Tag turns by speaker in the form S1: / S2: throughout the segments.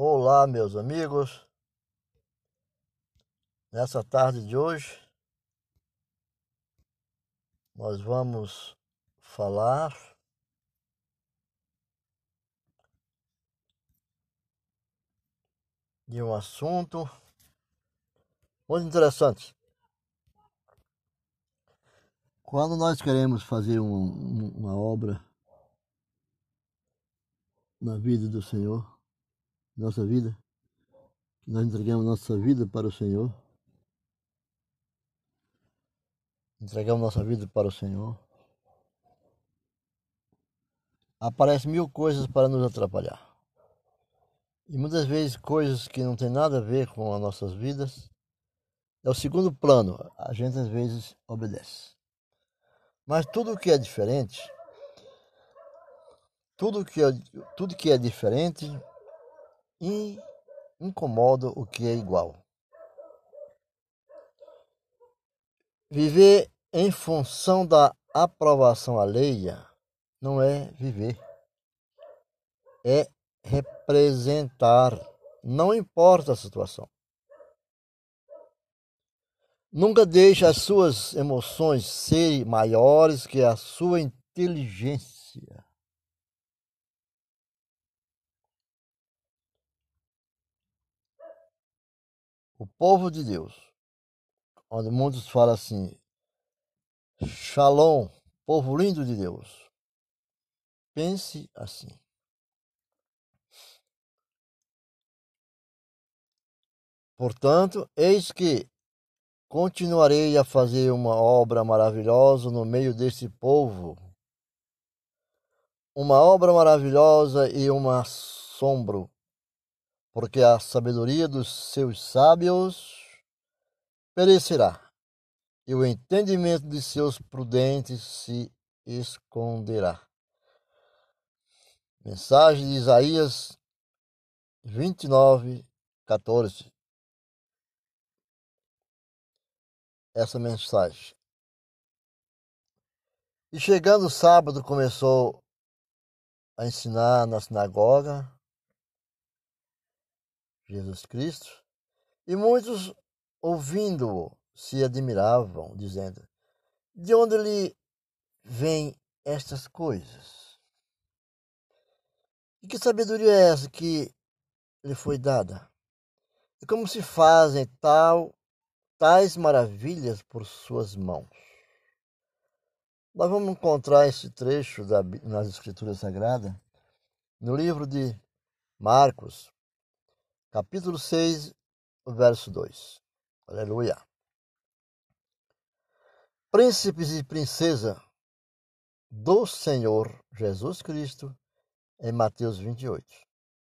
S1: Olá, meus amigos. Nessa tarde de hoje, nós vamos falar de um assunto muito interessante. Quando nós queremos fazer um, uma obra na vida do Senhor, nossa vida, nós entregamos nossa vida para o Senhor, entregamos nossa vida para o Senhor, aparecem mil coisas para nos atrapalhar. E muitas vezes coisas que não tem nada a ver com as nossas vidas, é o segundo plano, a gente às vezes obedece. Mas tudo que é diferente, tudo que é, tudo que é diferente e incomoda o que é igual. Viver em função da aprovação alheia não é viver, é representar, não importa a situação. Nunca deixe as suas emoções serem maiores que a sua inteligência. O povo de Deus, onde muitos falam assim, Shalom, povo lindo de Deus. Pense assim. Portanto, eis que continuarei a fazer uma obra maravilhosa no meio desse povo. Uma obra maravilhosa e um assombro porque a sabedoria dos seus sábios perecerá, e o entendimento de seus prudentes se esconderá. Mensagem de Isaías 29, 14. Essa mensagem. E chegando o sábado, começou a ensinar na sinagoga Jesus Cristo, e muitos, ouvindo-o, se admiravam, dizendo: De onde lhe vêm estas coisas? E que sabedoria é essa que lhe foi dada? E como se fazem tal, tais maravilhas por suas mãos? Nós vamos encontrar esse trecho da, nas Escrituras Sagradas no livro de Marcos, capítulo 6, verso 2. Aleluia. Príncipes e princesa do Senhor Jesus Cristo, em Mateus 28.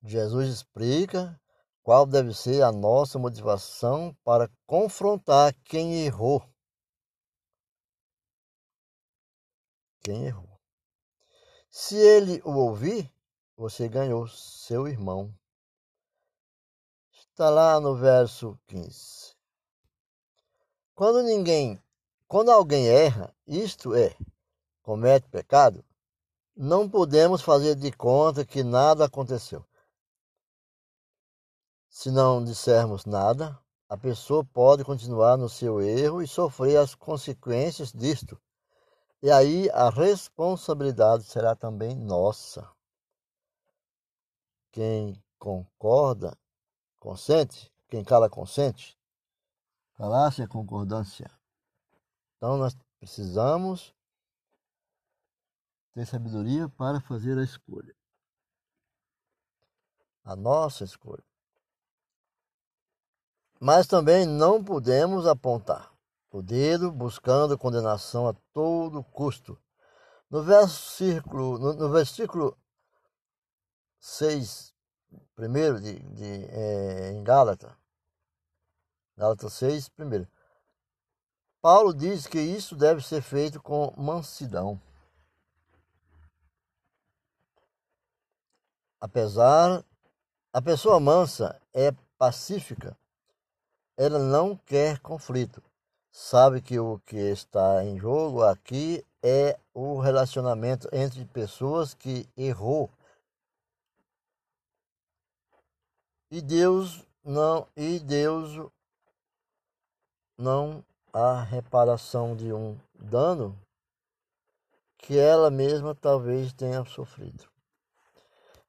S1: Jesus explica qual deve ser a nossa motivação para confrontar quem errou. Quem errou. Se ele o ouvir, você ganhou seu irmão Está lá no verso 15. Quando ninguém, quando alguém erra, isto é, comete pecado, não podemos fazer de conta que nada aconteceu. Se não dissermos nada, a pessoa pode continuar no seu erro e sofrer as consequências disto. E aí a responsabilidade será também nossa. Quem concorda Consente? Quem cala, consente? Falácia é concordância. Então, nós precisamos ter sabedoria para fazer a escolha. A nossa escolha. Mas também não podemos apontar o dedo buscando condenação a todo custo. No versículo, no, no versículo 6 primeiro de, de é, em Gálatas, Gálatas 6, primeiro. Paulo diz que isso deve ser feito com mansidão. Apesar, a pessoa mansa é pacífica, ela não quer conflito. Sabe que o que está em jogo aqui é o relacionamento entre pessoas que errou E Deus não e Deus não há reparação de um dano que ela mesma talvez tenha sofrido.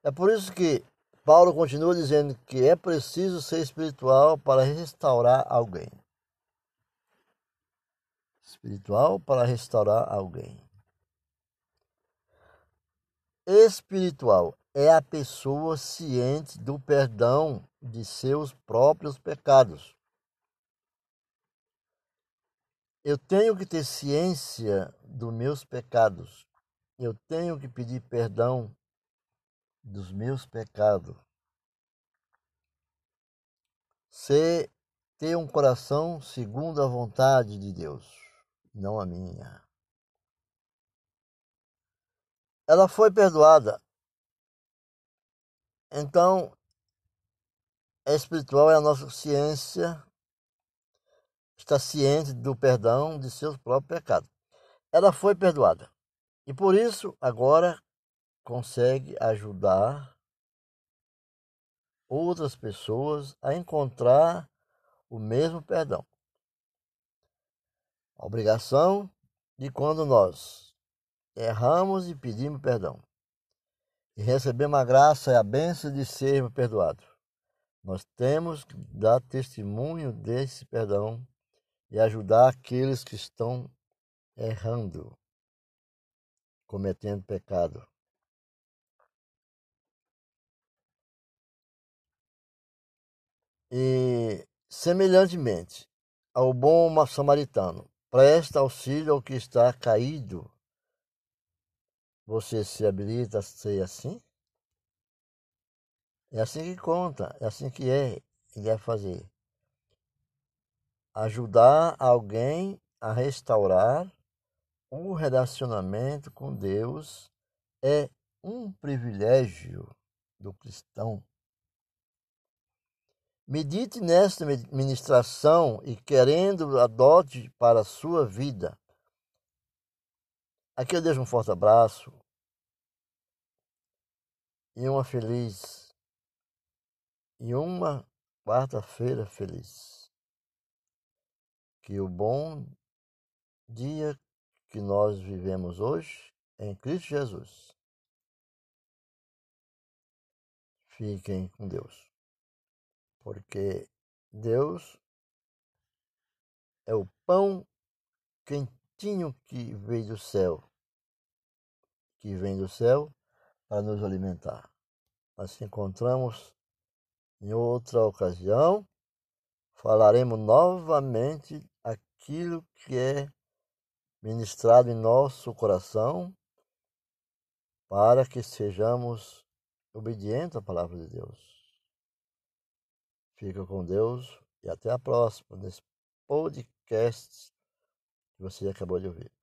S1: É por isso que Paulo continua dizendo que é preciso ser espiritual para restaurar alguém. Espiritual para restaurar alguém. Espiritual é a pessoa ciente do perdão de seus próprios pecados. Eu tenho que ter ciência dos meus pecados. Eu tenho que pedir perdão dos meus pecados. Ser ter um coração segundo a vontade de Deus, não a minha. Ela foi perdoada. Então, a espiritual é a nossa ciência, está ciente do perdão de seus próprios pecados. Ela foi perdoada. E por isso, agora consegue ajudar outras pessoas a encontrar o mesmo perdão. A obrigação de quando nós erramos e pedimos perdão e recebemos a graça e a bênção de sermos perdoados. Nós temos que dar testemunho desse perdão e ajudar aqueles que estão errando, cometendo pecado. E, semelhantemente ao bom samaritano, presta auxílio ao que está caído. Você se habilita a ser assim? É assim que conta, é assim que é, ele deve fazer. Ajudar alguém a restaurar um relacionamento com Deus é um privilégio do cristão. Medite nesta ministração e, querendo, adote para a sua vida. Aqui eu deixo um forte abraço e uma feliz e uma quarta-feira feliz. Que o bom dia que nós vivemos hoje em Cristo Jesus. Fiquem com Deus porque Deus é o pão quentinho que veio do céu, que vem do céu para nos alimentar. Nós encontramos em outra ocasião, falaremos novamente aquilo que é ministrado em nosso coração para que sejamos obedientes à palavra de Deus. Fica com Deus e até a próxima nesse podcast que você acabou de ouvir.